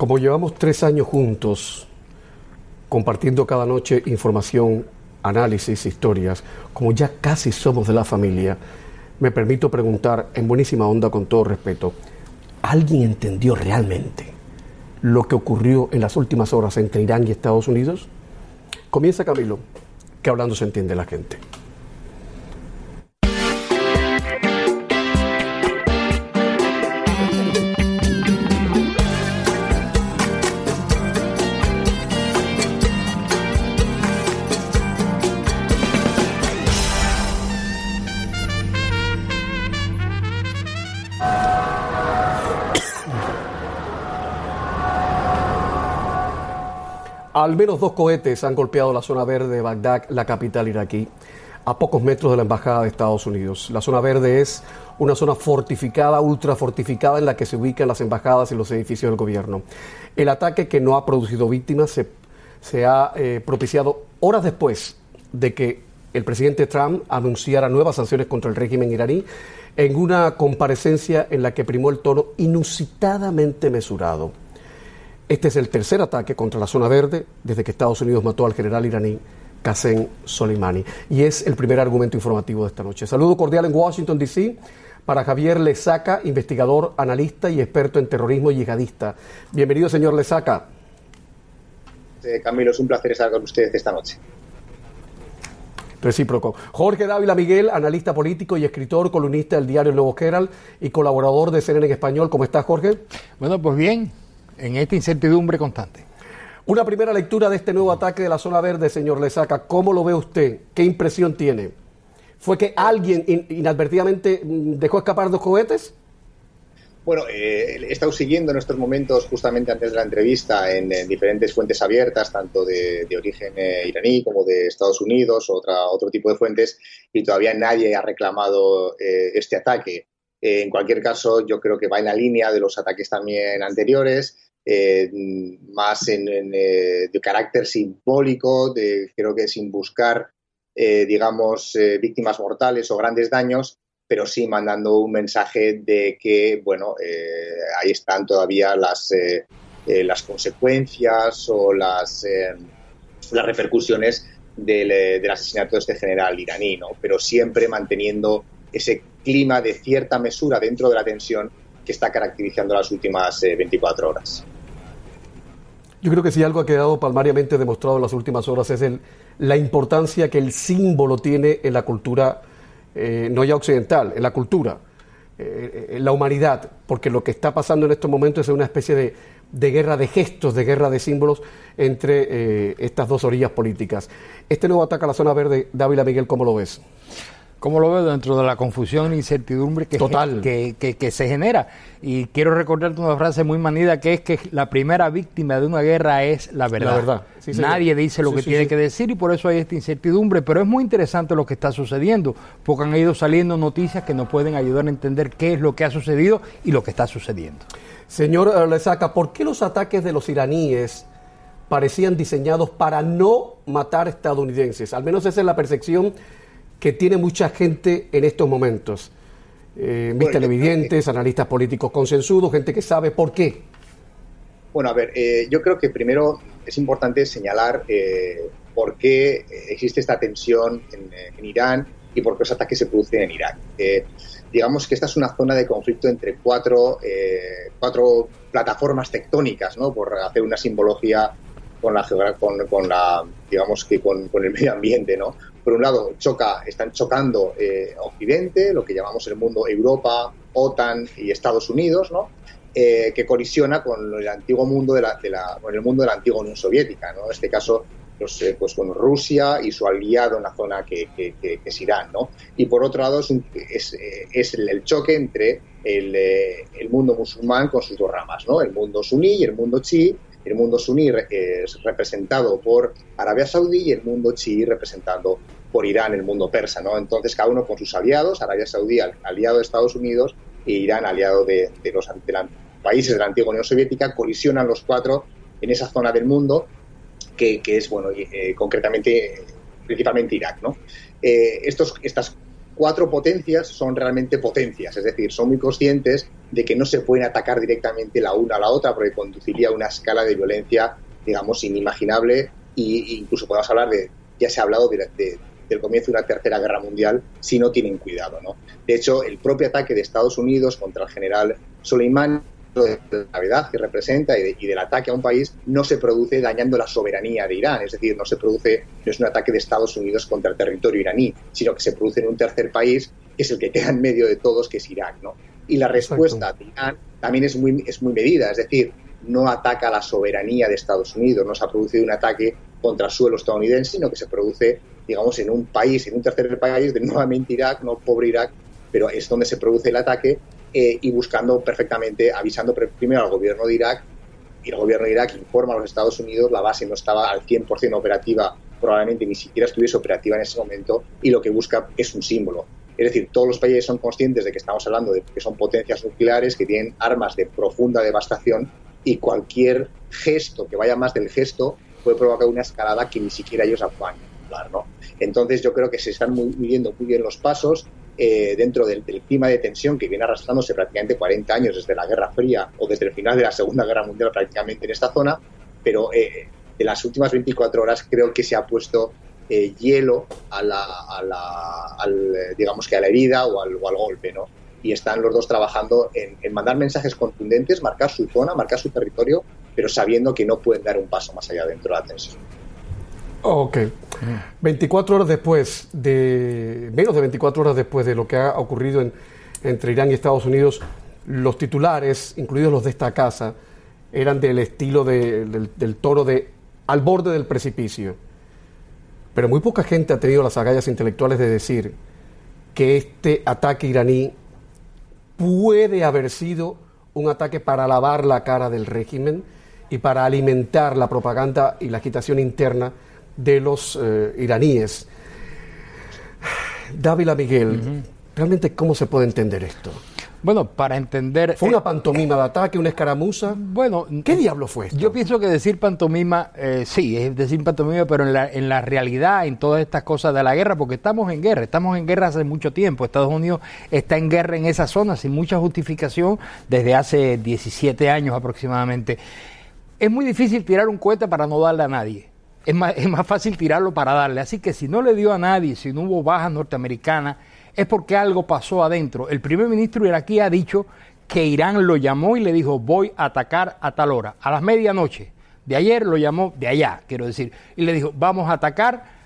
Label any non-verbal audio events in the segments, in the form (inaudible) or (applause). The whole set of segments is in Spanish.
Como llevamos tres años juntos, compartiendo cada noche información, análisis, historias, como ya casi somos de la familia, me permito preguntar en buenísima onda con todo respeto, ¿alguien entendió realmente lo que ocurrió en las últimas horas entre Irán y Estados Unidos? Comienza Camilo, que hablando se entiende la gente. Al menos dos cohetes han golpeado la zona verde de Bagdad, la capital iraquí, a pocos metros de la embajada de Estados Unidos. La zona verde es una zona fortificada, ultra fortificada, en la que se ubican las embajadas y los edificios del gobierno. El ataque, que no ha producido víctimas, se, ha eh, propiciado horas después de que el presidente Trump anunciara nuevas sanciones contra el régimen iraní en una comparecencia en la que primó el tono inusitadamente mesurado. Este es el tercer ataque contra la zona verde desde que Estados Unidos mató al general iraní Qasem Soleimani. Y es el primer argumento informativo de esta noche. Saludo cordial en Washington, D.C. para Javier Lezaca, investigador, analista y experto en terrorismo yihadista. Bienvenido, señor Lezaca. Eh, Camilo, es un placer estar con ustedes esta noche. Recíproco. Jorge Dávila Miguel, analista político y escritor, columnista del diario Nuevo Herald y colaborador de CNN en español. ¿Cómo estás, Jorge? Bueno, pues bien, en esta incertidumbre constante. Una primera lectura de este nuevo ataque de la zona verde, señor Lesaca. ¿Cómo lo ve usted? ¿Qué impresión tiene? ¿Fue que alguien inadvertidamente mm, dejó escapar dos cohetes? Bueno, eh, he estado siguiendo en estos momentos, justamente antes de la entrevista, en, diferentes fuentes abiertas, tanto de, origen eh, iraní como de Estados Unidos, otra, otro tipo de fuentes, y todavía nadie ha reclamado eh, este ataque. en cualquier caso, yo creo que va en la línea de los ataques también anteriores. Eh, más eh, de carácter simbólico, de, creo que sin buscar, eh, digamos, víctimas mortales o grandes daños, pero sí mandando un mensaje de que, bueno, ahí están todavía las, las consecuencias o las, las repercusiones del, del, asesinato de este general iraní, ¿no? pero siempre manteniendo ese clima de cierta mesura dentro de la tensión que está caracterizando las últimas 24 eh, horas. Yo creo que si algo ha quedado palmariamente demostrado en las últimas horas es el, la importancia que el símbolo tiene en la cultura, eh, no ya occidental, en la cultura, eh, en la humanidad, porque lo que está pasando en estos momentos es una especie de, de guerra de gestos, de guerra de símbolos entre estas dos orillas políticas. Este nuevo ataque a la zona verde, Dávila Miguel, ¿cómo lo ves? ¿Cómo lo veo dentro de la confusión e incertidumbre que, que, que, se genera? Y quiero recordarte una frase muy manida que es que la primera víctima de una guerra es la verdad. La verdad. Nadie dice lo que tiene que decir y por eso hay esta incertidumbre. Pero es muy interesante lo que está sucediendo, porque han ido saliendo noticias que nos pueden ayudar a entender qué es lo que ha sucedido y lo que está sucediendo. Señor Lezaca, ¿por qué los ataques de los iraníes parecían diseñados para no matar estadounidenses? Al menos esa es la percepción que tiene mucha gente en estos momentos. Eh, mis televidentes, analistas políticos consensudos, gente que sabe por qué. Bueno, a ver, eh, yo creo que primero es importante señalar eh, por qué existe esta tensión en, Irán y por qué los ataques se producen en Irak. digamos que esta es una zona de conflicto entre cuatro, cuatro plataformas tectónicas, ¿no? por hacer una simbología con la, con, con la digamos que con, con, el medio ambiente, ¿no? Por un lado, choca, están chocando eh, Occidente, lo que llamamos el mundo Europa, OTAN y Estados Unidos, ¿no? Eh, que colisiona con el antiguo mundo de la, con el mundo de la antigua Unión Soviética, ¿no? En este caso, pues, eh, pues con Rusia y su aliado en la zona que, es Irán, ¿no? Y por otro lado es, es, el, choque entre el, el, mundo musulmán con sus dos ramas, ¿no? El mundo suní y el mundo chií, el mundo suní es representado por Arabia Saudí y el mundo chií representado por Irán, el mundo persa, ¿no? Entonces cada uno con sus aliados, Arabia Saudí aliado de Estados Unidos e Irán aliado de, los países de la antigua Unión Soviética, colisionan los cuatro en esa zona del mundo que, es, bueno, eh, concretamente, principalmente Irak, ¿no? Eh, estos, estas cuatro potencias son realmente potencias, es decir, son muy conscientes de que no se pueden atacar directamente la una a la otra porque conduciría a una escala de violencia, digamos, inimaginable e incluso podemos hablar de, ya se ha hablado de, del comienzo de una tercera guerra mundial si no tienen cuidado. ¿no? De hecho, el propio ataque de Estados Unidos contra el general Soleimán de la gravedad que representa y, del ataque a un país no se produce dañando la soberanía de Irán, es decir, no se produce, no es un ataque de Estados Unidos contra el territorio iraní, sino que se produce en un tercer país que es el que queda en medio de todos, que es Irak, ¿no? Y la respuesta de Irán también es muy, es muy medida, es decir, no ataca la soberanía de Estados Unidos, no se ha producido un ataque contra el suelo estadounidense, sino que se produce, digamos, en un país, en un tercer país, de nuevamente Irak, no pobre Irak, pero es donde se produce el ataque eh, y buscando perfectamente, avisando primero al gobierno de Irak y el gobierno de Irak informa a los Estados Unidos, la base no estaba al 100% operativa, probablemente ni siquiera estuviese operativa en ese momento y lo que busca es un símbolo. Es decir, todos los países son conscientes de que estamos hablando de que son potencias nucleares, que tienen armas de profunda devastación y cualquier gesto que vaya más del gesto puede provocar una escalada que ni siquiera ellos controlar. ¿no? Entonces yo creo que se están midiendo muy bien los pasos eh, dentro del, clima de tensión que viene arrastrándose prácticamente 40 años desde la Guerra Fría o desde el final de la Segunda Guerra Mundial prácticamente en esta zona, pero eh, en las últimas 24 horas creo que se ha puesto eh, hielo a la, a la al, digamos que a la herida o al, golpe, ¿no? Y están los dos trabajando en, en mandar mensajes contundentes, marcar su zona, marcar su territorio, pero sabiendo que no pueden dar un paso más allá dentro de la tensión. Ok. 24 horas después de, menos de 24 horas después de lo que ha ocurrido entre Irán y Estados Unidos, los titulares, incluidos los de esta casa, eran del estilo del, del toro de al borde del precipicio. Pero muy poca gente ha tenido las agallas intelectuales de decir que este ataque iraní puede haber sido un ataque para lavar la cara del régimen y para alimentar la propaganda y la agitación interna de los eh, iraníes. Dávila Miguel, ¿realmente cómo se puede entender esto? Bueno, para entender... ¿Fue una eh, pantomima de ataque, una escaramuza? Bueno... ¿Qué diablo fue esto? Yo pienso que decir pantomima, eh, sí, es decir pantomima, pero en la, en la realidad, en todas estas cosas de la guerra, porque estamos en guerra, estamos en guerra hace mucho tiempo. Estados Unidos está en guerra en esa zona sin mucha justificación desde hace 17 años aproximadamente. Es muy difícil tirar un cohete para no darle a nadie es más, es más fácil tirarlo para darle. Así que si no le dio a nadie, si no hubo bajas norteamericanas, es porque algo pasó adentro. El primer ministro iraquí ha dicho que Irán lo llamó y le dijo voy a atacar a tal hora, a las medianoche. De ayer lo llamó, de allá, quiero decir, y le dijo vamos a atacar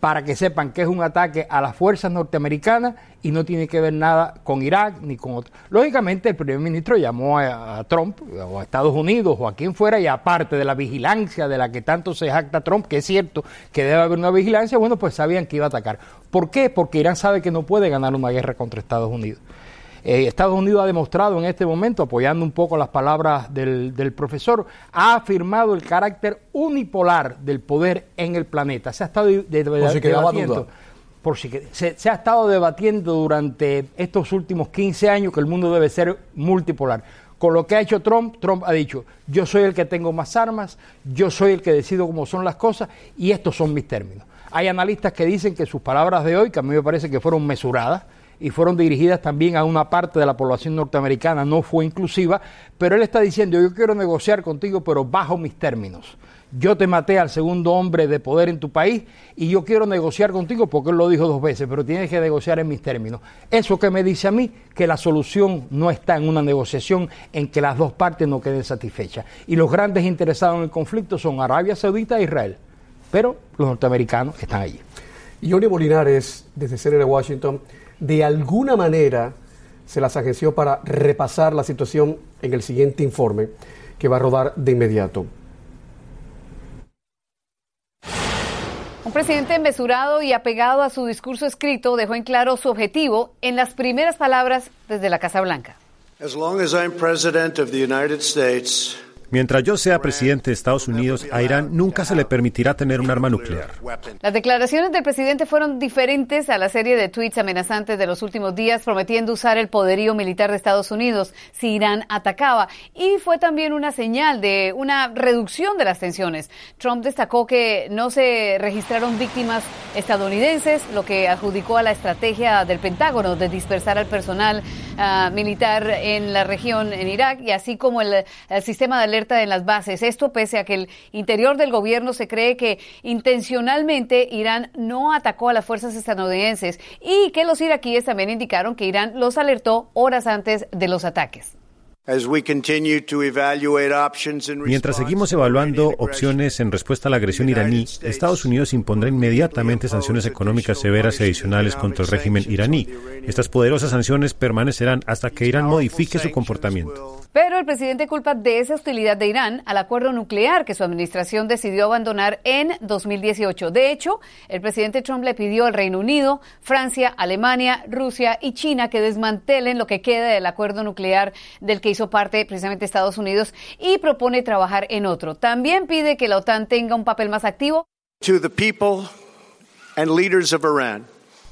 para que sepan que es un ataque a las fuerzas norteamericanas y no tiene que ver nada con Irak ni con otro. Lógicamente el primer ministro llamó a, Trump o a Estados Unidos o a quien fuera y aparte de la vigilancia de la que tanto se jacta Trump, que es cierto que debe haber una vigilancia, bueno, pues sabían que iba a atacar. ¿Por qué? Porque Irán sabe que no puede ganar una guerra contra Estados Unidos. Eh, Estados Unidos ha demostrado en este momento, apoyando un poco las palabras del, profesor, ha afirmado el carácter unipolar del poder en el planeta. Se ha estado debatiendo. Por si se, se, ha estado debatiendo durante estos últimos 15 años que el mundo debe ser multipolar. Con lo que ha hecho Trump, Trump ha dicho, yo soy el que tengo más armas, yo soy el que decido cómo son las cosas y estos son mis términos. Hay analistas que dicen que sus palabras de hoy, que a mí me parece que fueron mesuradas, y fueron dirigidas también a una parte de la población norteamericana, no fue inclusiva, pero él está diciendo, yo quiero negociar contigo, pero bajo mis términos. Yo te maté al segundo hombre de poder en tu país y yo quiero negociar contigo porque él lo dijo dos veces, pero tienes que negociar en mis términos. Eso que me dice a mí que la solución no está en una negociación en que las dos partes no queden satisfechas. Y los grandes interesados en el conflicto son Arabia Saudita e Israel, pero los norteamericanos están allí. Y Johnny Molinares, desde Washington, de alguna manera se las agenció para repasar la situación en el siguiente informe que va a rodar de inmediato. Un presidente mesurado y apegado a su discurso escrito dejó en claro su objetivo en las primeras palabras desde la Casa Blanca. As long as I'm president of the United States, Mientras yo sea presidente de Estados Unidos, a Irán nunca se le permitirá tener un arma nuclear. Las declaraciones del presidente fueron diferentes a la serie de tweets amenazantes de los últimos días, prometiendo usar el poderío militar de Estados Unidos si Irán atacaba. Y fue también una señal de una reducción de las tensiones. Trump destacó que no se registraron víctimas estadounidenses, lo que adjudicó a la estrategia del Pentágono de dispersar al personal uh, militar en la región en Irak y así como el, el sistema de alerta en las bases. Esto pese a que el interior del gobierno se cree que intencionalmente Irán no atacó a las fuerzas estadounidenses y que los iraquíes también indicaron que Irán los alertó horas antes de los ataques. Mientras seguimos evaluando opciones en respuesta a la agresión iraní, Estados Unidos impondrá inmediatamente sanciones económicas severas y adicionales contra el régimen iraní. Estas poderosas sanciones permanecerán hasta que Irán modifique su comportamiento. Pero el presidente culpa de esa hostilidad de Irán al acuerdo nuclear que su administración decidió abandonar en 2018. De hecho, el presidente Trump le pidió al Reino Unido, Francia, Alemania, Rusia y China que desmantelen lo que queda del acuerdo nuclear del que hizo parte precisamente Estados Unidos y propone trabajar en otro. También pide que la OTAN tenga un papel más activo.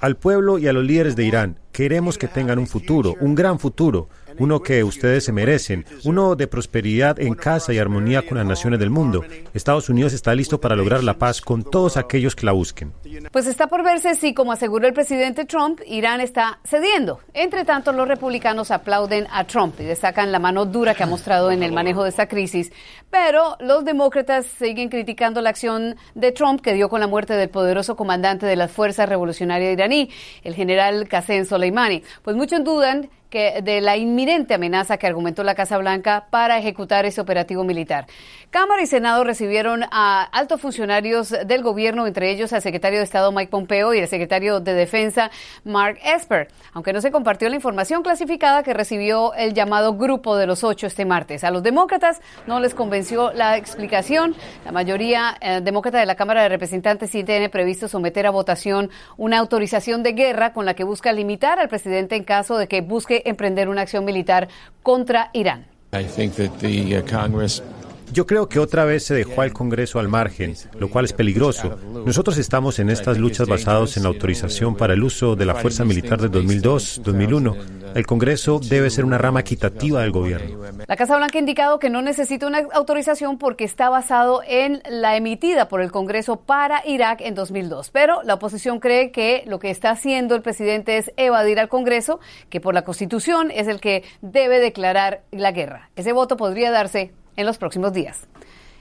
Al pueblo y a los líderes de Irán, queremos que tengan un futuro, un gran futuro uno que ustedes se merecen, uno de prosperidad en casa y armonía con las naciones del mundo. Estados Unidos está listo para lograr la paz con todos aquellos que la busquen. Pues está por verse si, como aseguró el presidente Trump, Irán está cediendo. Entre tanto, los republicanos aplauden a Trump y destacan la mano dura que ha mostrado en el manejo de esta crisis, pero los demócratas siguen criticando la acción de Trump que dio con la muerte del poderoso comandante de las fuerzas revolucionarias iraní, el general Qasem Soleimani. Pues muchos dudan de la inminente amenaza que argumentó la Casa Blanca para ejecutar ese operativo militar. Cámara y Senado recibieron a altos funcionarios del gobierno, entre ellos al secretario de Estado Mike Pompeo y el secretario de Defensa Mark Esper, aunque no se compartió la información clasificada que recibió el llamado Grupo de los Ocho este martes. A los demócratas no les convenció la explicación. La mayoría eh, demócrata de la Cámara de Representantes sí tiene previsto someter a votación una autorización de guerra con la que busca limitar al presidente en caso de que busque emprender una acción militar contra Irán. Uh, Yo creo que otra vez se dejó al Congreso al margen, lo cual es peligroso. Nosotros estamos en estas luchas basadas en la autorización para el uso de la fuerza militar de 2002-2001 el Congreso debe ser una rama equitativa del gobierno. La Casa Blanca ha indicado que no necesita una autorización porque está basado en la emitida por el Congreso para Irak en 2002. Pero la oposición cree que lo que está haciendo el presidente es evadir al Congreso, que por la Constitución es el que debe declarar la guerra. Ese voto podría darse en los próximos días.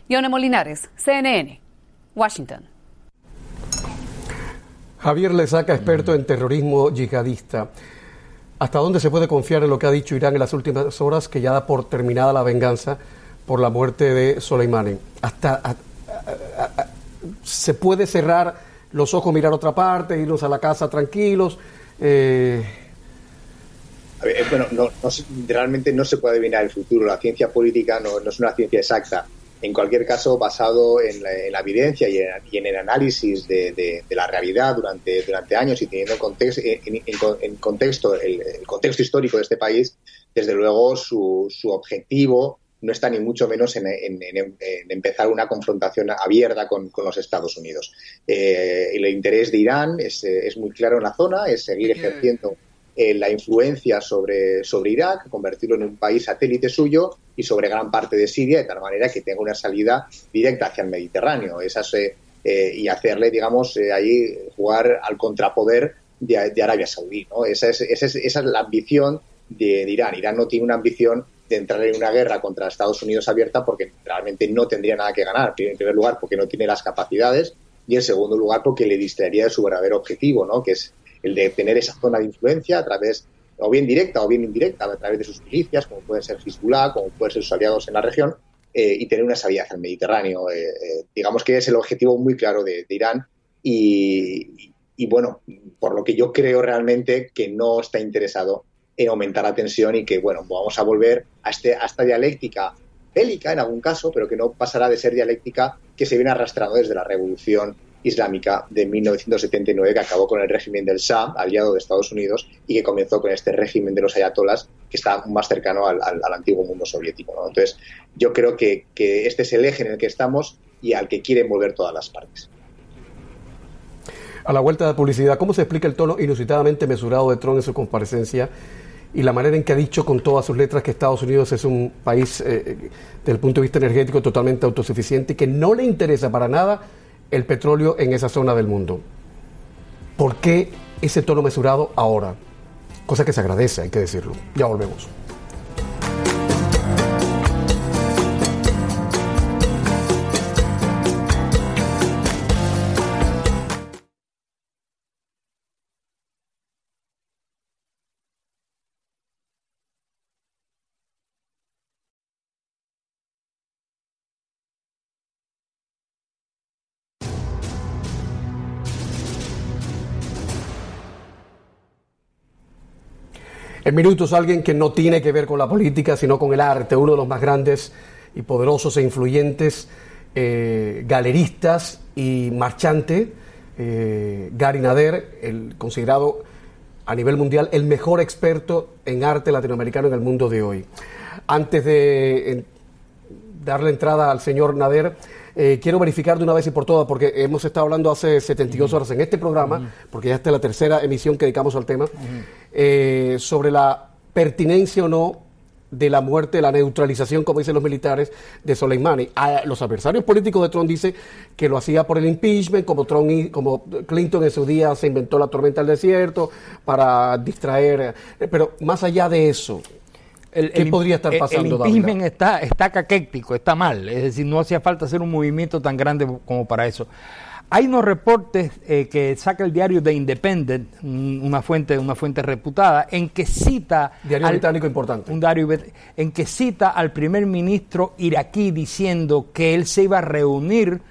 Yone Molinares, CNN, Washington. Javier Lesaca, experto en terrorismo yihadista. ¿Hasta dónde se puede confiar en lo que ha dicho Irán en las últimas horas, que ya da por terminada la venganza por la muerte de Soleimani? ¿Hasta se puede cerrar los ojos, mirar otra parte, irnos a la casa tranquilos? Eh, bueno, no, realmente no se puede adivinar el futuro. La ciencia política no, no es una ciencia exacta en cualquier caso, basado en la, evidencia y en, el análisis de, la realidad durante, durante años y teniendo en, contexto el, contexto histórico de este país, desde luego su, objetivo no está ni mucho menos en, empezar una confrontación abierta con, los Estados Unidos. Eh, el interés de Irán es, es, muy claro en la zona, es seguir ejerciendo eh, la influencia sobre, sobre Irak, convertirlo en un país satélite suyo y sobre gran parte de Siria, de tal manera que tenga una salida directa hacia el Mediterráneo. Esas, eh, eh, y hacerle, digamos, ahí jugar al contrapoder de, Arabia Saudí. ¿no? Esa, es, esa, es, esa es la ambición de, Irán. Irán no tiene una ambición de entrar en una guerra contra Estados Unidos abierta porque realmente no tendría nada que ganar. En primer lugar, porque no tiene las capacidades y en segundo lugar, porque le distraería de su verdadero objetivo, ¿no? que es el de tener esa zona de influencia a través, o bien directa o bien indirecta, a través de sus milicias, como pueden ser Hezbollah, como pueden ser sus aliados en la región, eh, y tener una salida hacia el Mediterráneo. Eh, eh, digamos que es el objetivo muy claro de, Irán y, bueno, por lo que yo creo realmente que no está interesado en aumentar la tensión y que, bueno, vamos a volver a, este, a esta dialéctica bélica en algún caso, pero que no pasará de ser dialéctica que se viene arrastrando desde la revolución Islámica de 1979 que acabó con el régimen del Shah, aliado de Estados Unidos, y que comenzó con este régimen de los ayatolas que está más cercano al, antiguo mundo soviético. Entonces, yo creo que, que este es el eje en el que estamos y al que quieren volver todas las partes. A la vuelta de publicidad, ¿cómo se explica el tono inusitadamente mesurado de Trump en su comparecencia y la manera en que ha dicho con todas sus letras que Estados Unidos es un país, eh, eh, desde el punto de vista energético, totalmente autosuficiente y que no le interesa para nada el petróleo en esa zona del mundo? ¿Por qué ese tono mesurado ahora? Cosa que se agradece, hay que decirlo. Ya volvemos. En minutos alguien que no tiene que ver con la política, sino con el arte, uno de los más grandes y poderosos e influyentes eh, galeristas y marchante, eh, Gary Nader, el considerado a nivel mundial el mejor experto en arte latinoamericano en el mundo de hoy. Antes de darle entrada al señor Nader, eh, quiero verificar de una vez y por todas, porque hemos estado hablando hace 72 horas en este programa, porque ya esta es la tercera emisión que dedicamos al tema, eh, sobre la pertinencia o no de la muerte, la neutralización, como dicen los militares, de Soleimani. A los adversarios políticos de Trump dicen que lo hacía por el impeachment, como, Trump, como Clinton en su día se inventó la tormenta del desierto para distraer. Eh, pero más allá de eso, el, ¿Qué podría estar pasando? El impeachment está, está caquéctico, está mal. Es decir, no hacía falta hacer un movimiento tan grande como para eso. Hay unos reportes eh, que saca el diario The Independent, una fuente, una fuente reputada, en que cita. Diario británico importante. Un diario en que cita al primer ministro iraquí diciendo que él se iba a reunir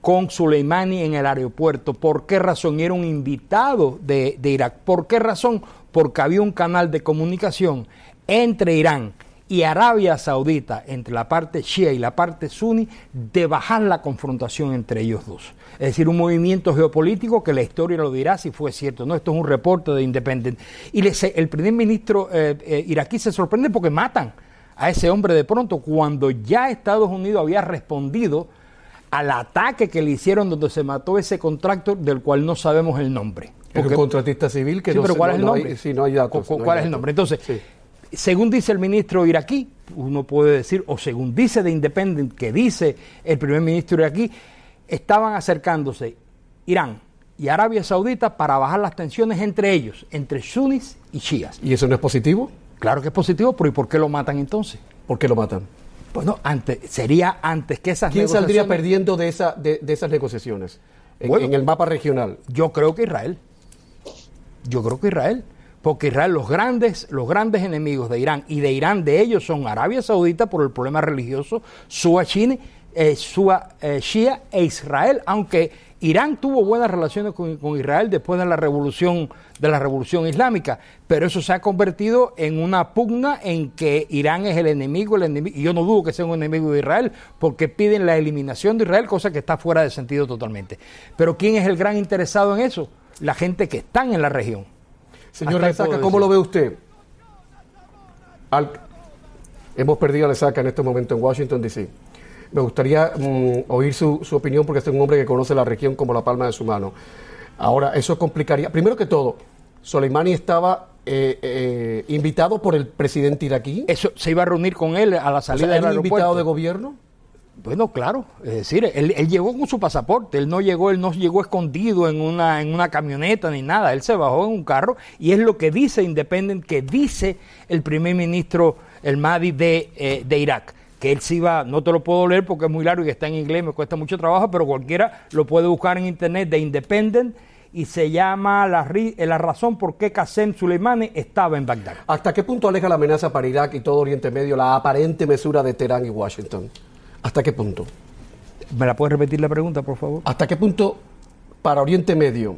con Soleimani en el aeropuerto. ¿Por qué razón? Era un invitado de, de Irak. ¿Por qué razón? Porque había un canal de comunicación entre Irán y Arabia Saudita, entre la parte shia y la parte suní, de bajar la confrontación entre ellos dos. Es decir, un movimiento geopolítico que la historia lo dirá si fue cierto. No, esto es un reporte de Independent. Y el primer ministro eh, eh, iraquí se sorprende porque matan a ese hombre de pronto cuando ya Estados Unidos había respondido al ataque que le hicieron donde se mató ese contractor del cual no sabemos el nombre. Porque, contratista civil que sí, pero ¿cuál es el nombre? no hay datos. ¿Cuál es el nombre? Entonces, según dice el ministro iraquí, uno puede decir, o según dice de Independent, que dice el primer ministro iraquí, estaban acercándose Irán y Arabia Saudita para bajar las tensiones entre ellos, entre sunnis y chiíes. ¿Y eso no es positivo? Claro que es positivo, pero ¿y por qué lo matan entonces? ¿Por qué lo matan? Bueno, antes, sería antes que esas ¿Quién saldría perdiendo de, esa, de, esas negociaciones en el mapa regional? Yo creo que Israel. Yo creo que Israel porque Israel, los grandes, los grandes enemigos de Irán y de Irán de ellos son Arabia Saudita por el problema religioso, Sua Chine, eh, eh, Shia e Israel, aunque Irán tuvo buenas relaciones con, Israel después de la revolución de la revolución islámica, pero eso se ha convertido en una pugna en que Irán es el enemigo, el enemigo, y yo no dudo que sea un enemigo de Israel, porque piden la eliminación de Israel, cosa que está fuera de sentido totalmente. Pero ¿quién es el gran interesado en eso? La gente que están en la región. Señor Lesaca, ¿cómo lo ve usted? Hemos perdido a Lesaca en este momento en Washington, D.C. Me gustaría mm, oír su, opinión porque este es un hombre que conoce la región como la palma de su mano. Ahora, eso complicaría. Primero que todo, Soleimani estaba eh, eh, invitado por el presidente iraquí. Eso se iba a reunir con él a la salida del aeropuerto. invitado de gobierno? Bueno, claro, es decir, él, llegó con su pasaporte, él no llegó, él no llegó escondido en una, en una camioneta ni nada, él se bajó en un carro y es lo que dice Independent, que dice el primer ministro, el Mahdi de, eh, de Irak que él sí iba, no te lo puedo leer porque es muy largo y está en inglés, me cuesta mucho trabajo, pero cualquiera lo puede buscar en internet de Independent y se llama la, eh, la razón por qué Qasem Soleimani estaba en Bagdad. ¿Hasta qué punto aleja la amenaza para Irak y todo Oriente Medio la aparente mesura de Teherán y Washington? ¿Hasta qué punto? ¿Me la puedes repetir la pregunta, por favor? ¿Hasta qué punto para Oriente Medio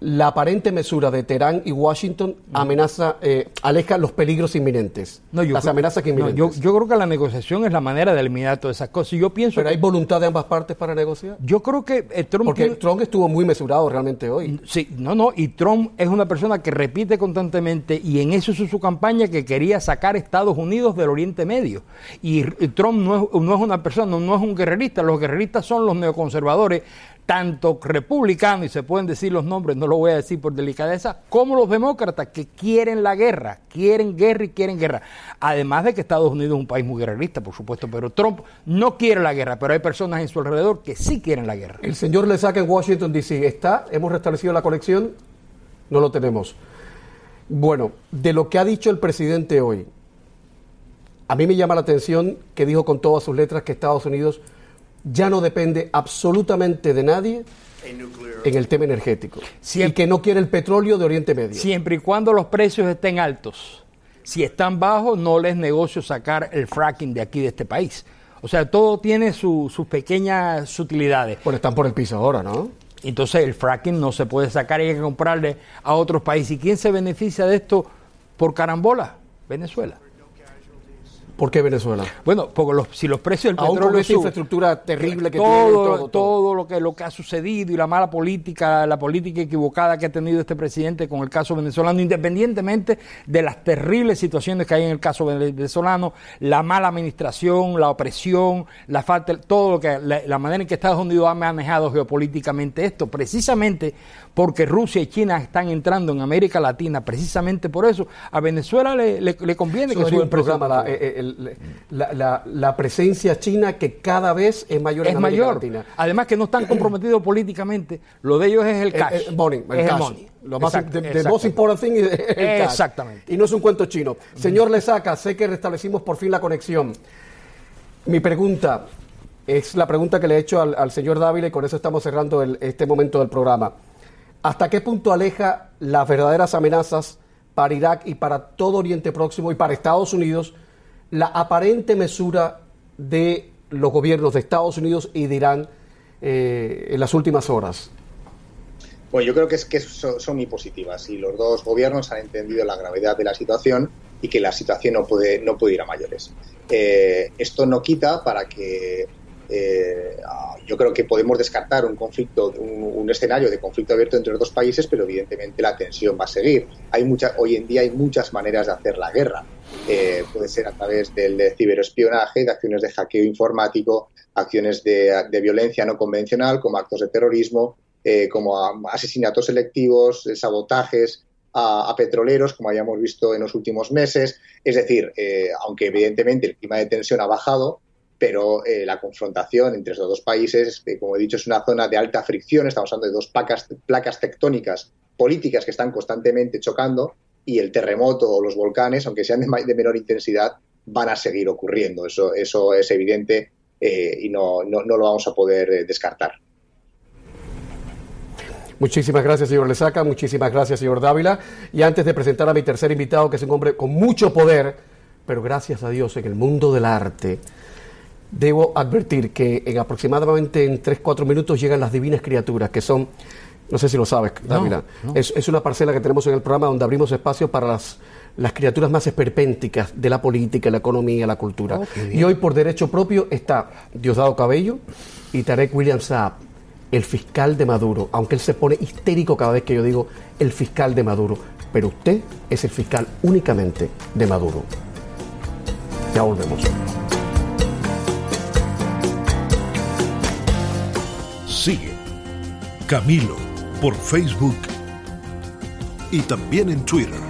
la aparente mesura de Teherán y Washington amenaza, eh, aleja los peligros inminentes, no, las amenazas inminentes. yo, yo, creo que la negociación es la manera de eliminar todas esas cosas. Yo pienso Pero hay voluntad de ambas partes para negociar. Yo creo que eh, Trump... Porque Trump estuvo muy mesurado realmente hoy. Sí, no, no, y Trump es una persona que repite constantemente y en eso es su campaña que quería sacar Estados Unidos del Oriente Medio. Y, Trump no es, no es una persona, no es un guerrerista, los guerreristas son los neoconservadores tanto republicanos, y se pueden decir los nombres, no lo voy a decir por delicadeza, como los demócratas que quieren la guerra, quieren guerra y quieren guerra. Además de que Estados Unidos es un país muy guerrerista, por supuesto, pero Trump no quiere la guerra, pero hay personas en su alrededor que sí quieren la guerra. El señor le saca en Washington DC, ¿está? ¿Hemos restablecido la conexión? No lo tenemos. Bueno, de lo que ha dicho el presidente hoy, a mí me llama la atención que dijo con todas sus letras que Estados Unidos ya no depende absolutamente de nadie en el tema energético. y que no quiere el petróleo de Oriente Medio. Siempre y cuando los precios estén altos. Si están bajos, no les negocio sacar el fracking de aquí, de este país. O sea, todo tiene sus pequeñas sutilidades. Bueno, están por el piso ahora, ¿no? Entonces el fracking no se puede sacar y hay que comprarle a otros países. ¿Y quién se beneficia de esto por carambola? Venezuela. ¿Por qué Venezuela? Bueno, porque los, si los precios del petróleo... esa infraestructura terrible que todo, tiene, todo, lo que lo que ha sucedido y la mala política, la política equivocada que ha tenido este presidente con el caso venezolano, independientemente de las terribles situaciones que hay en el caso venezolano, la mala administración, la opresión, la falta, todo lo que la manera en que Estados Unidos ha manejado geopolíticamente esto, precisamente porque Rusia y China están entrando en América Latina, precisamente por eso, a Venezuela le, conviene que suba el programa, eh, la, la, presencia china que cada vez es mayor en América mayor. Latina. Además que no están comprometidos políticamente, lo de ellos es el cash. El, money, Lo más de, most important thing es el cash. Exactamente. Y no es un cuento chino. Señor Lesaca, sé que restablecimos por fin la conexión. Mi pregunta es la pregunta que le he hecho al, señor Dávila y con eso estamos cerrando este momento del programa. ¿Hasta qué punto aleja las verdaderas amenazas para Irak y para todo Oriente Próximo y para Estados Unidos la aparente mesura de los gobiernos de Estados Unidos y de Irán eh, en las últimas horas? Bueno, yo creo que son, muy positivas y los dos gobiernos han entendido la gravedad de la situación y que la situación no puede, no puede ir a mayores. Eh, esto no quita para que eh, yo creo que podemos descartar un conflicto, un, escenario de conflicto abierto entre los dos países, pero evidentemente la tensión va a seguir. Hay mucha, hoy en día hay muchas maneras de hacer la guerra. Eh, puede ser a través del ciberespionaje, de acciones de hackeo informático, acciones de, violencia no convencional, como actos de terrorismo, eh, como asesinatos selectivos, sabotajes, a, petroleros, como hayamos visto en los últimos meses. Es decir, aunque evidentemente el clima de tensión ha bajado, pero eh, la confrontación entre esos dos países, como he dicho, es una zona de alta fricción, estamos hablando de dos placas, tectónicas políticas que están constantemente chocando y el terremoto o los volcanes, aunque sean de, menor intensidad, van a seguir ocurriendo. Eso, eso es evidente eh, y no, no, lo vamos a poder eh, descartar. Muchísimas gracias, señor Lesaca. Muchísimas gracias, señor Dávila. Y antes de presentar a mi tercer invitado, que es un hombre con mucho poder, pero gracias a Dios en el mundo del arte, Debo advertir que en aproximadamente en 3-4 minutos llegan las divinas criaturas, que son, no sé si lo sabes, Es, una parcela que tenemos en el programa donde abrimos espacio para las, las criaturas más esperpénticas de la política, la economía, la cultura. Oh, y hoy por derecho propio está Diosdado Cabello y Tarek William Saab, el fiscal de Maduro, aunque él se pone histérico cada vez que yo digo el fiscal de Maduro, pero usted es el fiscal únicamente de Maduro. Ya volvemos. Sigue Camilo por Facebook y también en Twitter.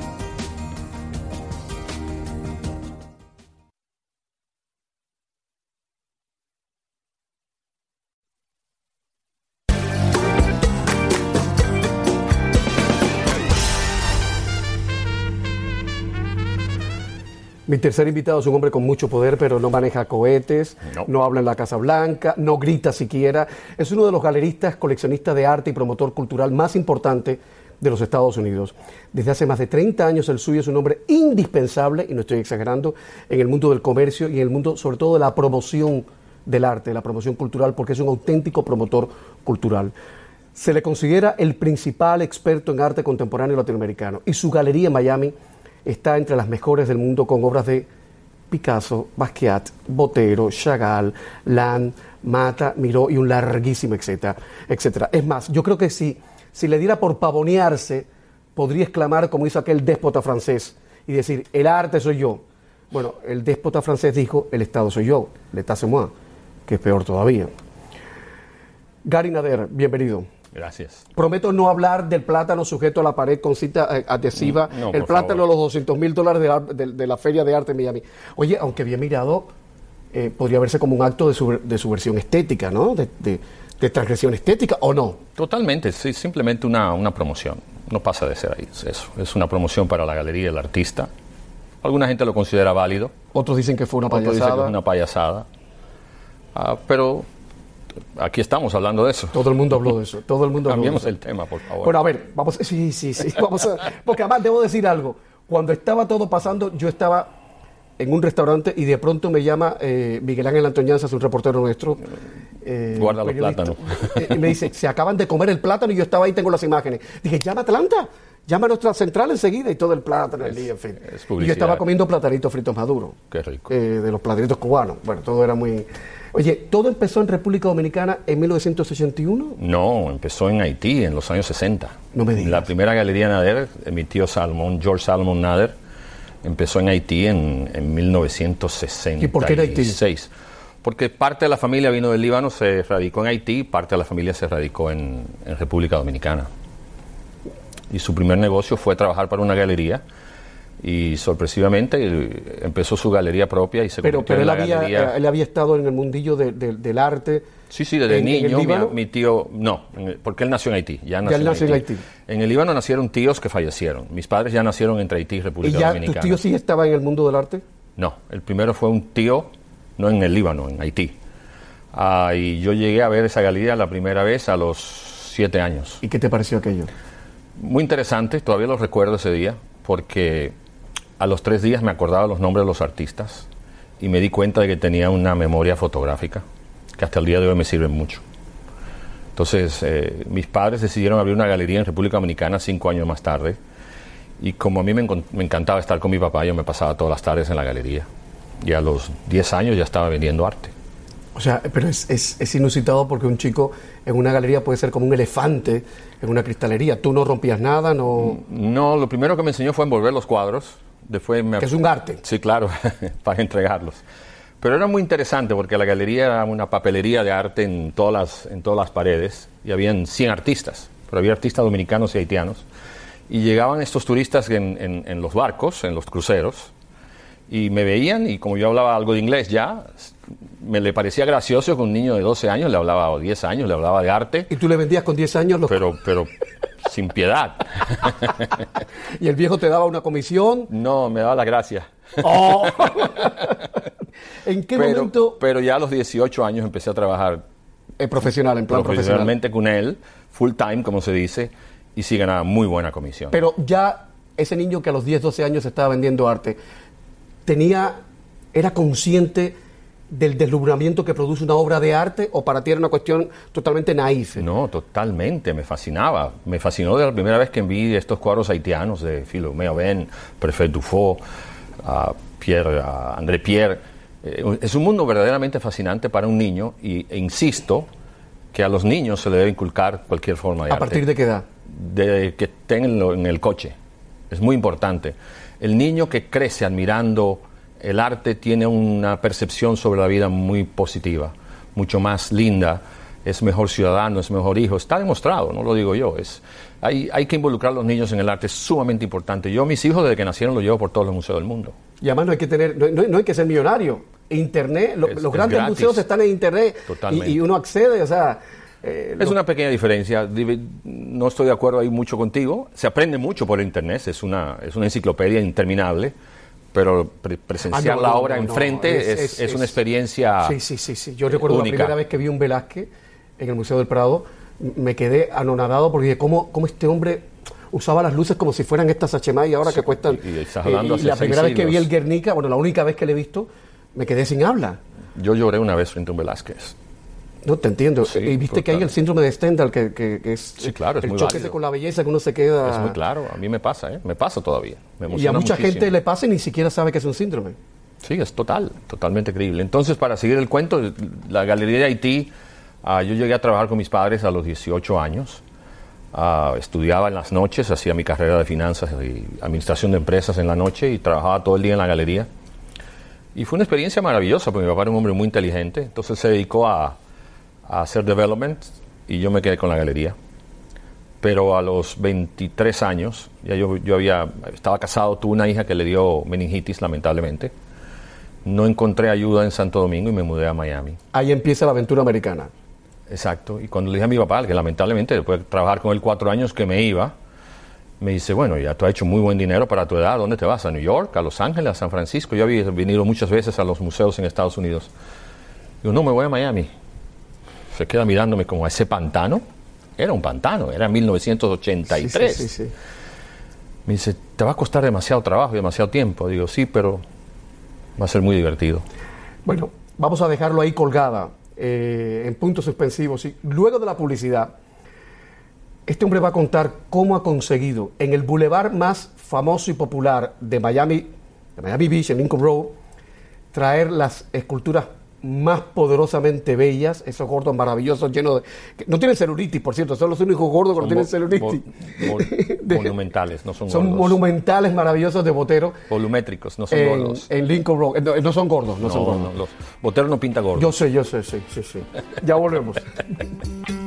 Mi tercer invitado es un hombre con mucho poder, pero no maneja cohetes, no. habla en la Casa Blanca, no grita siquiera. Es uno de los galeristas, coleccionistas de arte y promotor cultural más importante de los Estados Unidos. Desde hace más de 30 años el suyo es un hombre indispensable, y no estoy exagerando, en el mundo del comercio y en el mundo sobre todo de la promoción del arte, de la promoción cultural, porque es un auténtico promotor cultural. Se le considera el principal experto en arte contemporáneo latinoamericano y su galería en Miami está entre las mejores del mundo con obras de Picasso, Basquiat, Botero, Chagall, Land, Mata, Miró y un larguísimo etcétera, etcétera. Es más, yo creo que si, si le diera por pavonearse, podría exclamar como hizo aquel déspota francés y decir, el arte soy yo. Bueno, el déspota francés dijo, el Estado soy yo, l'état c'est moi, que es peor todavía. Gary Nader, bienvenido. Gracias. Prometo no hablar del plátano sujeto a la pared con cinta eh, adhesiva. Mm, el plátano, los 200 mil dólares de la, Feria de Arte en Miami. Oye, aunque bien mirado, eh, podría verse como un acto de, subversión estética, ¿no? De, transgresión estética, ¿o no? Totalmente, sí, simplemente una, una promoción. No pasa de ser ahí. eso. Es una promoción para la galería del artista. Alguna gente lo considera válido. Otros dicen que fue una payasada. Otros dicen que es una payasada. Ah, pero aquí estamos hablando de eso. Todo el mundo habló de eso. Todo el mundo Cambiemos el tema, por favor. Bueno, a ver, vamos. Sí, sí, sí. (laughs) Vamos a, porque además debo decir algo. Cuando estaba todo pasando, yo estaba en un restaurante y de pronto me llama eh, Miguel Ángel Antoñanza, es un reportero nuestro. Eh, Guarda los plátanos. Eh, y me dice, se acaban de comer el plátano y yo estaba ahí, tengo las imágenes. Dije, llama Atlanta, llama a nuestra central enseguida y todo el plátano, el día, en fin. y yo estaba comiendo platanitos fritos maduros. Qué rico. De los platanitos cubanos. Bueno, todo era muy... Oye, ¿todo empezó en República Dominicana en 1981? No, empezó en Haití en los años 60. No me digas. La primera galería Nader, mi tío Salmon, George Salmon Nader, empezó en Haití en, en 1966. ¿Y por qué en Haití? Porque parte de la familia vino del Líbano, se radicó en Haití, parte de la familia se radicó en, República Dominicana. Y su primer negocio fue trabajar para una galería y sorpresivamente empezó su galería propia y se pero, pero él había, él había estado en el mundillo del arte sí sí desde niño mi, tío no porque él nació en Haití ya nació, en, Haití. en el Líbano nacieron tíos que fallecieron mis padres ya nacieron entre Haití y República ¿Y ya Dominicana tu tío sí estaba en el mundo del arte no el primero fue un tío no en el Líbano, en Haití. Ah, y yo llegué a ver esa galería la primera vez a los siete años. ¿Y qué te pareció aquello? Muy interesante, todavía lo recuerdo ese día, porque a los tres días me acordaba los nombres de los artistas y me di cuenta de que tenía una memoria fotográfica que hasta el día de hoy me sirve mucho. Entonces, eh, mis padres decidieron abrir una galería en República Dominicana cinco años más tarde. Y como a mí me, me encantaba estar con mi papá, yo me pasaba todas las tardes en la galería y a los 10 años ya estaba vendiendo arte. O sea, pero es, es, inusitado porque un chico en una galería puede ser como un elefante en una cristalería. Tú no rompías nada, no... No, lo primero que me enseñó fue envolver los cuadros. Después me... Que es un arte. Sí, claro, (laughs) para entregarlos. Pero era muy interesante porque la galería era una papelería de arte en todas las, en todas las paredes y habían 100 artistas, pero había artistas dominicanos y haitianos. Y llegaban estos turistas en, en, en los barcos, en los cruceros, y me veían y como yo hablaba algo de inglés ya, me le parecía gracioso que un niño de 12 años le hablaba, o 10 años, le hablaba de arte. ¿Y tú le vendías con 10 años los... Pero, (laughs) pero sin piedad. ¿Y el viejo te daba una comisión? No, me daba la gracia. Oh. (laughs) ¿En qué momento...? Pero ya a los 18 años empecé a trabajar... Eh, profesional, en plan profesionalmente con él, full time, como se dice, y sí ganaba muy buena comisión. Pero ya ese niño que a los 10, 12 años estaba vendiendo arte, tenía, era consciente del deslumbramiento que produce una obra de arte o para ti era una cuestión totalmente naif? No, totalmente, me fascinaba. Me fascinó de la primera vez que vi estos cuadros haitianos de Philomeo Ben, Prefet Dufaux, a Pierre, a André Pierre. Eh, es un mundo verdaderamente fascinante para un niño y, e insisto que a los niños se le debe inculcar cualquier forma de arte. ¿A partir de qué edad? De que estén en el coche. Es muy importante. El niño que crece admirando el arte tiene una percepción sobre la vida muy positiva, mucho más linda, es mejor ciudadano, es mejor hijo, está demostrado, no lo digo yo, es, hay, hay que involucrar a los niños en el arte, es sumamente importante. Yo mis hijos desde que nacieron los llevo por todos los museos del mundo. Y además no hay que tener, no, hay que ser millonario. Internet, los grandes museos están en internet y, y, uno accede, o sea, eh, es una pequeña diferencia. No estoy de acuerdo ahí mucho contigo. Se aprende mucho por internet, es una, es una enciclopedia interminable, pero presenciar ah, la obra enfrente es, una experiencia. Sí, sí, sí. sí. Yo recuerdo la primera vez que vi un Velázquez en el Museo del Prado, me quedé anonadado porque dije, ¿cómo, cómo este hombre usaba las luces como si fueran estas HMI y ahora que cuestan. Y, y, la primera vez que vi el Guernica, bueno, la única vez que le he visto, me quedé sin habla. Yo lloré una vez frente a un Velázquez No, te entiendo. y viste que hay el síndrome de Stendhal, que, que, es, sí, claro, es el muy choque con la belleza, que uno se queda... Es muy claro, a mí me pasa, ¿eh? me pasa todavía. y a mucha gente le pasa y ni siquiera sabe que es un síndrome. Sí, es total, totalmente creíble. Entonces, para seguir el cuento, la Galería de Haití, ah, yo llegué a trabajar con mis padres a los 18 años. Ah, estudiaba en las noches, hacía mi carrera de finanzas y administración de empresas en la noche y trabajaba todo el día en la galería. Y fue una experiencia maravillosa, porque mi papá era un hombre muy inteligente, entonces se dedicó a, hacer development y yo me quedé con la galería. Pero a los 23 años, ya yo, yo había, estaba casado, tuve una hija que le dio meningitis, lamentablemente. No encontré ayuda en Santo Domingo y me mudé a Miami. Ahí empieza la aventura americana. Exacto. Y cuando le dije a mi papá, que lamentablemente después de trabajar con él cuatro años que me iba, me dice, bueno, ya tú has hecho muy buen dinero para tu edad, ¿dónde te vas? ¿A New York, a Los Ángeles, a San Francisco? Yo había venido muchas veces a los museos en Estados Unidos. Digo, no, me voy a Miami. Se queda mirándome como a ese pantano. Era un pantano, era 1983. Sí, sí, sí, me dice, te va a costar demasiado trabajo y demasiado tiempo. Digo, sí, pero va a ser muy divertido. Bueno, vamos a dejarlo ahí colgada, eh, en puntos suspensivos. Luego de la publicidad, este hombre va a contar cómo ha conseguido en el bulevar más famoso y popular de Miami, de Miami Beach, en Lincoln Road, traer las esculturas más poderosamente bellas, esos gordos maravillosos llenos de... No tienen celulitis, por cierto, son los únicos gordos que no tienen celulitis. (laughs) monumentales, no son, son gordos. Son monumentales, maravillosos de Botero. Volumétricos, no son gordos. En Lincoln Road, no, no son gordos, no, son gordos. los Botero no pinta gordos. Yo sé, yo sé, sí, sí, sí. Ya volvemos. (laughs)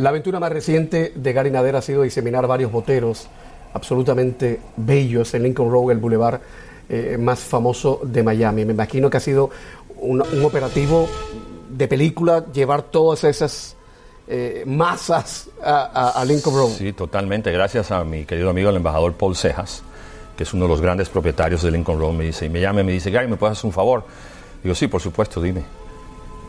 La aventura más reciente de Gary Nader ha sido diseminar varios boteros absolutamente bellos en Lincoln Road, el bulevar eh, más famoso de Miami. Me imagino que ha sido un, operativo de película llevar todas esas eh, masas a, Lincoln Road. Sí, totalmente. Gracias a mi querido amigo el embajador Paul Cejas, que es uno de los grandes propietarios de Lincoln Road, me dice, y me llama y me dice, Gary, ¿me puedes hacer un favor? Digo, sí, por supuesto, dime.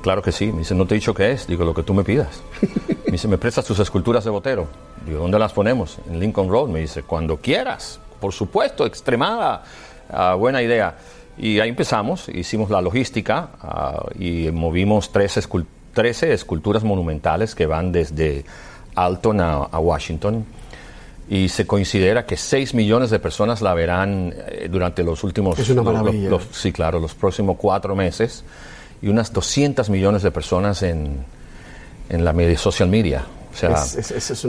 Claro que sí. Me dice, no te he dicho qué es. Digo, lo que tú me pidas. (laughs) Me dice, ¿me prestas tus esculturas de Botero? Digo, ¿dónde las ponemos? En Lincoln Road. Me dice, cuando quieras. Por supuesto, extremada. Ah, buena idea. Y ahí empezamos, hicimos la logística ah, y movimos 13, 13, esculturas monumentales que van desde Alton a, Washington. Y se considera que 6 millones de personas la verán eh, durante los últimos... Es una maravilla. sí, claro, los próximos cuatro meses y unas 200 millones de personas en, en la media, social media. O sea,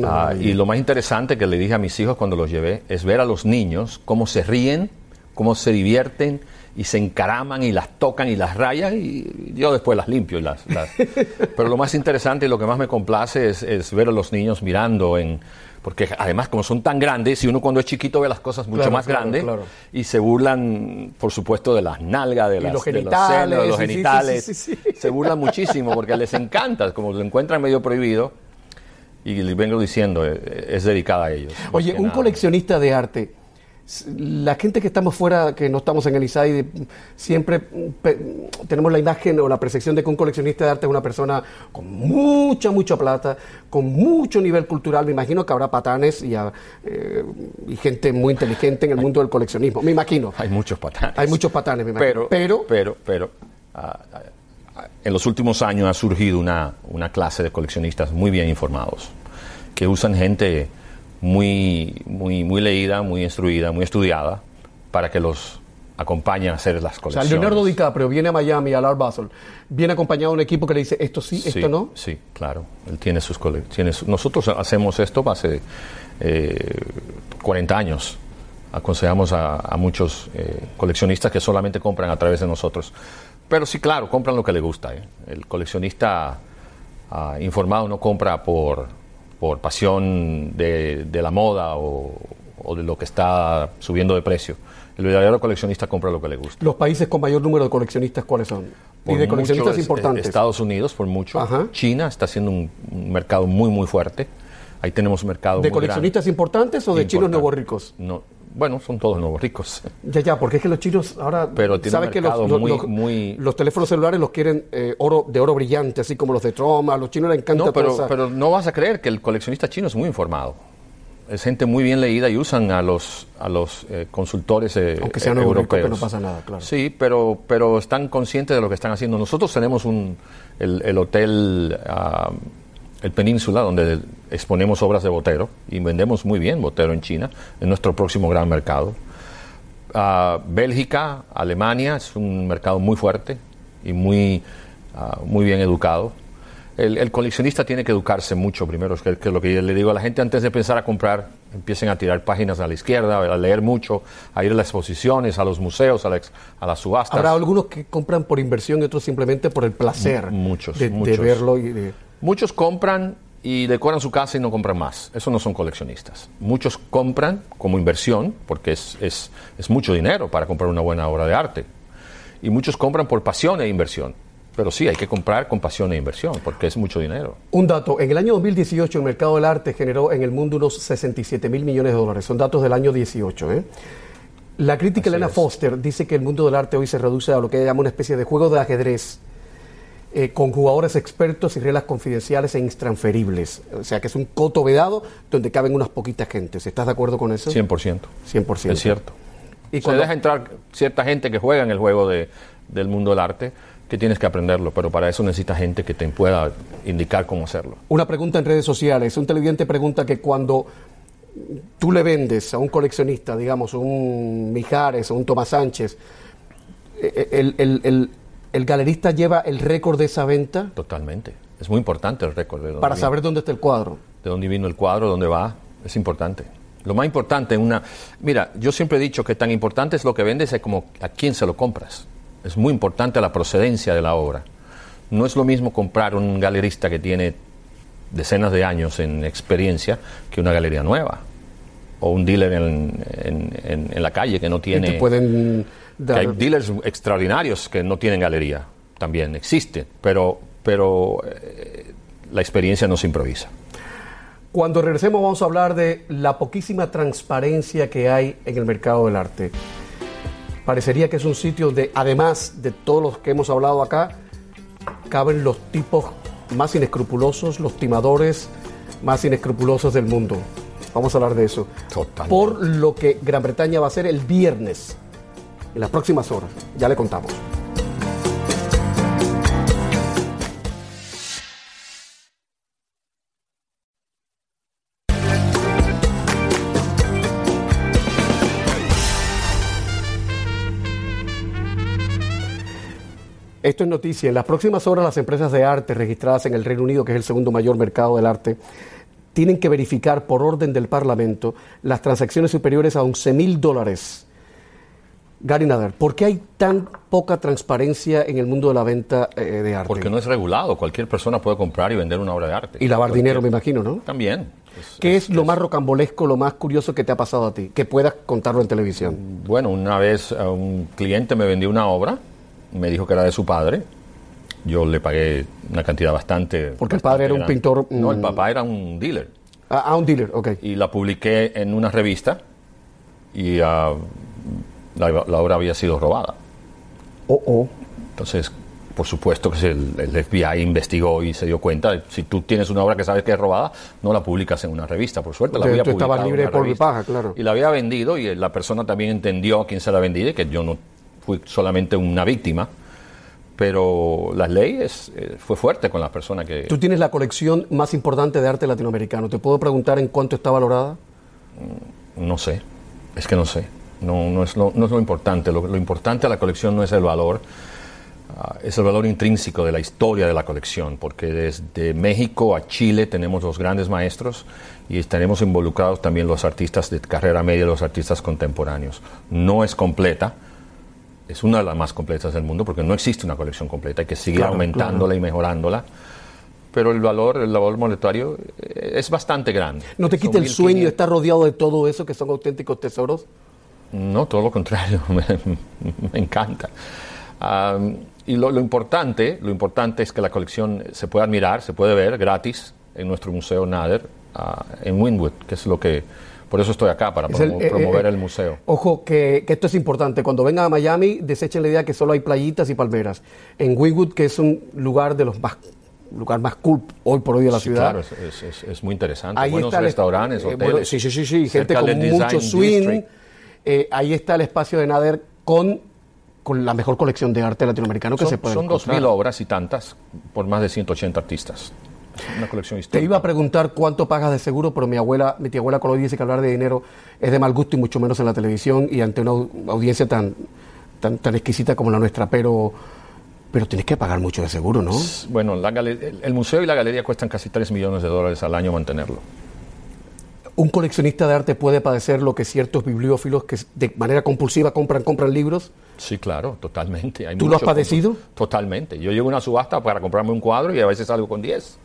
ah, y lo más interesante que le dije a mis hijos cuando los llevé es ver a los niños cómo se ríen, cómo se divierten y se encaraman y las tocan y las rayan y yo después las limpio. Y las, (laughs) Pero lo más interesante y lo que más me complace es, es ver a los niños mirando en porque además como son tan grandes y uno cuando es chiquito ve las cosas mucho más grandes y se burlan por supuesto de las nalgas de, las, los genitales, de los, genitales. se burlan muchísimo porque les encanta como lo encuentran medio prohibido y les vengo diciendo eh, es dedicada a ellos oye un coleccionista de arte la gente que estamos fuera, que no estamos en el ISAI, siempre tenemos la imagen o la percepción de que un coleccionista de arte es una persona con mucha, mucha plata, con mucho nivel cultural. Me imagino que habrá patanes y, eh, gente muy inteligente en el mundo del coleccionismo. Me imagino. Hay muchos patanes. Hay muchos patanes, me imagino. Pero, pero, pero, ah, ah, en los últimos años ha surgido una, una clase de coleccionistas muy bien informados, que usan gente muy, muy, muy leída, muy instruida, muy estudiada, para que los acompañe a hacer las colecciones. O sea, Leonardo DiCaprio viene a Miami, al Art Basel, viene acompañado de un equipo que le dice esto sí, esto no. Sí, claro. Él tiene sus colecciones. Nosotros hacemos esto hace eh, 40 años. Aconsejamos a, muchos eh, coleccionistas que solamente compran a través de nosotros. Pero sí, claro, compran lo que le gusta. ¿eh? El coleccionista ah, informado no compra por por pasión de, la moda o, de lo que está subiendo de precio. El verdadero coleccionista compra lo que le gusta. ¿Los países con mayor número de coleccionistas cuáles son? y de coleccionistas importantes. Estados Unidos, por mucho. China está siendo un, mercado muy, muy fuerte. Ahí tenemos un mercado ¿De coleccionistas importantes o de chinos nuevos ricos? No, bueno, son todos nuevos ricos. (laughs) Ya, ya, porque es que los chinos ahora... Pero ¿sabes que los, muy, los, teléfonos celulares los quieren eh, oro de oro brillante, así como los de Trump, a los chinos les encanta... No, pero, pero no vas a creer que el coleccionista chino es muy informado. Es gente muy bien leída y usan a los, a los eh, consultores eh, Aunque sean europeos. no pasa nada, claro. Sí, pero, pero están conscientes de lo que están haciendo. Nosotros tenemos un, el, hotel... Ah, el Península, donde exponemos obras de Botero y vendemos muy bien Botero en China, en nuestro próximo gran mercado. Ah, Bélgica, Alemania, es un mercado muy fuerte y muy, ah, muy bien educado. El, coleccionista tiene que educarse mucho primero, que, es lo que yo le digo a la gente antes de empezar a comprar, empiecen a tirar páginas a la izquierda, a leer mucho, a ir a las exposiciones, a los museos, a, las subastas. Habrá algunos que compran por inversión y otros simplemente por el placer muchos, de, muchos. de verlo y de Muchos compran y decoran su casa y no compran más. Eso no son coleccionistas. Muchos compran como inversión, porque es, es, es, mucho dinero para comprar una buena obra de arte. Y muchos compran por pasión e inversión. Pero sí, hay que comprar con pasión e inversión, porque es mucho dinero. Un dato, en el año 2018 el mercado del arte generó en el mundo unos 67 mil millones de dólares. Son datos del año 18. ¿eh? La crítica Elena Foster dice que el mundo del arte hoy se reduce a lo que ella llama una especie de juego de ajedrez eh, con jugadores expertos y reglas confidenciales e intransferibles. O sea que es un coto vedado donde caben unas poquitas gentes. ¿Estás de acuerdo con eso? 100%. 100%. Es cierto. Y cuando... Se deja entrar cierta gente que juega en el juego de, del mundo del arte, que tienes que aprenderlo, pero para eso necesitas gente que te pueda indicar cómo hacerlo. Una pregunta en redes sociales. Un televidente pregunta que cuando tú le vendes a un coleccionista, digamos, un Mijares o un Tomás Sánchez, eh, el, el ¿El galerista lleva el récord de esa venta? Totalmente. Es muy importante el récord. De Para saber dónde está el cuadro. De dónde vino el cuadro, dónde va. Es importante. Lo más importante en una... Mira, yo siempre he dicho que tan importante es lo que vendes es como a quién se lo compras. Es muy importante la procedencia de la obra. No es lo mismo comprar un galerista que tiene decenas de años en experiencia que una galería nueva. O un dealer en, la calle que no tiene... pueden hay dealers extraordinarios que no tienen galería, también existe, pero, pero eh, la experiencia no se improvisa. Cuando regresemos vamos a hablar de la poquísima transparencia que hay en el mercado del arte. Parecería que es un sitio de, además de todos los que hemos hablado acá, caben los tipos más inescrupulosos, los timadores más inescrupulosos del mundo. Vamos a hablar de eso. Por lo que Gran Bretaña va a ser el viernes en las próximas horas. Ya le contamos. Esto es noticia. En las próximas horas las empresas de arte registradas en el Reino Unido, que es el segundo mayor mercado del arte, tienen que verificar por orden del Parlamento las transacciones superiores a 11 mil dólares Gary Nadar, ¿por qué hay tan poca transparencia en el mundo de la venta eh, de arte? Porque no es regulado. Cualquier persona puede comprar y vender una obra de arte. Y lavar dinero, me imagino, ¿no? También. ¿Qué es, lo más rocambolesco, lo más curioso que te ha pasado a ti? Que puedas contarlo en televisión. Bueno, una vez eh, un cliente me vendió una obra, me dijo que era de su padre. Yo le pagué una cantidad bastante. Porque el padre era un pintor. No, el mm. papá era un dealer. Ah, ah, un dealer, ok. Y la publiqué en una revista y uh, la, obra había sido robada. Oh, oh. Entonces, por supuesto que el, el, FBI investigó y se dio cuenta. Si tú tienes una obra que sabes que es robada, no la publicas en una revista. Por suerte, la había tú estabas libre por paja, claro. Y la había vendido y la persona también entendió a quién se la vendía y que yo no fui solamente una víctima. Pero la ley es, eh, fue fuerte con la persona que... Tú tienes la colección más importante de arte latinoamericano. ¿Te puedo preguntar en cuánto está valorada? No sé. Es que no sé. No, no, es, lo, no es lo importante. Lo, importante de la colección no es el valor, ah, es el valor intrínseco de la historia de la colección, porque desde México a Chile tenemos los grandes maestros y estaremos involucrados también los artistas de carrera media, los artistas contemporáneos. No es completa, es una de las más completas del mundo, porque no existe una colección completa, hay que seguir aumentándola y mejorándola pero el valor, el valor monetario eh, es bastante grande. ¿No te quita el sueño estar rodeado de todo eso que son auténticos tesoros? No, todo lo contrario, (laughs) me, encanta. y lo, importante, lo importante es que la colección se puede admirar, se puede ver gratis en nuestro Museo Nader, en Wynwood, que es lo que por eso estoy acá, para eh, promover eh, el museo. Ojo, que, esto es importante. Cuando vengan a Miami, desechen la idea que solo hay playitas y palmeras. En Wynwood, que es un lugar de los más lugar más cool hoy por hoy de la ciudad. Claro, es, es, muy interesante. Ahí Buenos restaurantes, eh, hoteles. sí, sí, sí, sí. gente con mucho swing. Ahí está el espacio de Nader con, con la mejor colección de arte latinoamericano que se puede Son 2.000 obras y tantas por más de 180 artistas. Una colección histórica. Te iba a preguntar cuánto pagas de seguro, pero mi abuela, mi tía abuela Colo dice que hablar de dinero es de mal gusto y mucho menos en la televisión y ante una audiencia tan, tan, tan exquisita como la nuestra, pero pero tienes que pagar mucho de seguro, ¿no? Bueno, la el museo y la galería cuestan casi 3 millones de dólares al año mantenerlo. ¿Un coleccionista de arte puede padecer lo que ciertos bibliófilos que de manera compulsiva compran, compran libros? Sí, claro, totalmente. ¿Tú lo has padecido? Totalmente. Yo llevo a una subasta para comprarme un cuadro y a veces salgo con 10.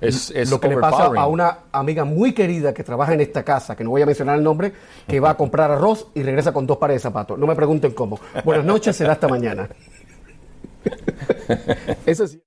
Es, lo que le pasa a una amiga muy querida que trabaja en esta casa, que no voy a mencionar el nombre, que va a comprar arroz y regresa con dos pares de zapatos. No me pregunten cómo. Buenas noches, será hasta mañana. (laughs) Eso sí.